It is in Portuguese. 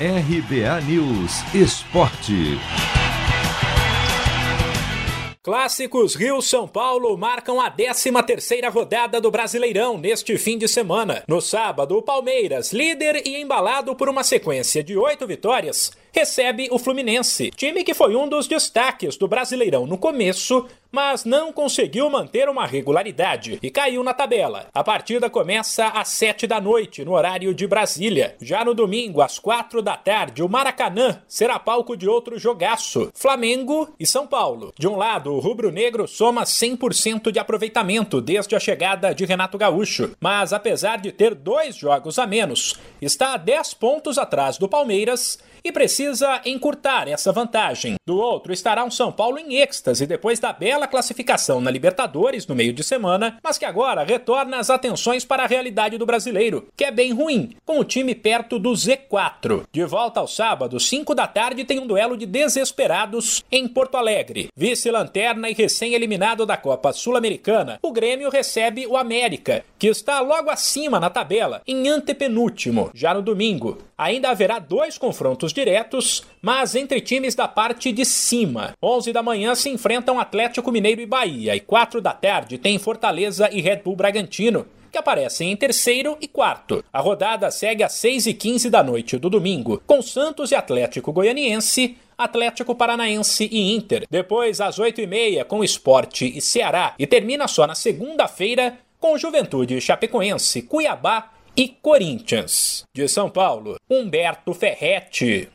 RBA News Esporte. Clássicos Rio-São Paulo marcam a 13ª rodada do Brasileirão neste fim de semana. No sábado, o Palmeiras, líder e embalado por uma sequência de oito vitórias, recebe o Fluminense, time que foi um dos destaques do Brasileirão no começo, mas não conseguiu manter uma regularidade e caiu na tabela. A partida começa às sete da noite, no horário de Brasília. Já no domingo, às quatro da tarde, o Maracanã será palco de outro jogaço: Flamengo e São Paulo. De um lado, o rubro-negro soma 100% de aproveitamento desde a chegada de Renato Gaúcho, mas apesar de ter dois jogos a menos, está a 10 pontos atrás do Palmeiras e precisa encurtar essa vantagem. Do outro estará um São Paulo em êxtase depois da bela classificação na Libertadores no meio de semana, mas que agora retorna as atenções para a realidade do brasileiro, que é bem ruim, com o time perto do Z4. De volta ao sábado, 5 da tarde, tem um duelo de desesperados em Porto Alegre. Vice-lanterna e recém-eliminado da Copa Sul-Americana, o Grêmio recebe o América, que está logo acima na tabela, em antepenúltimo, já no domingo. Ainda haverá dois confrontos diretos, mas entre times da parte de cima. 11 da manhã se enfrentam Atlético Mineiro e Bahia, e 4 da tarde tem Fortaleza e Red Bull Bragantino que aparecem em terceiro e quarto. A rodada segue às 6 e 15 da noite do domingo, com Santos e Atlético Goianiense, Atlético Paranaense e Inter. Depois, às 8 e meia, com Esporte e Ceará. E termina só na segunda-feira com Juventude Chapecoense, Cuiabá e Corinthians. De São Paulo, Humberto Ferretti.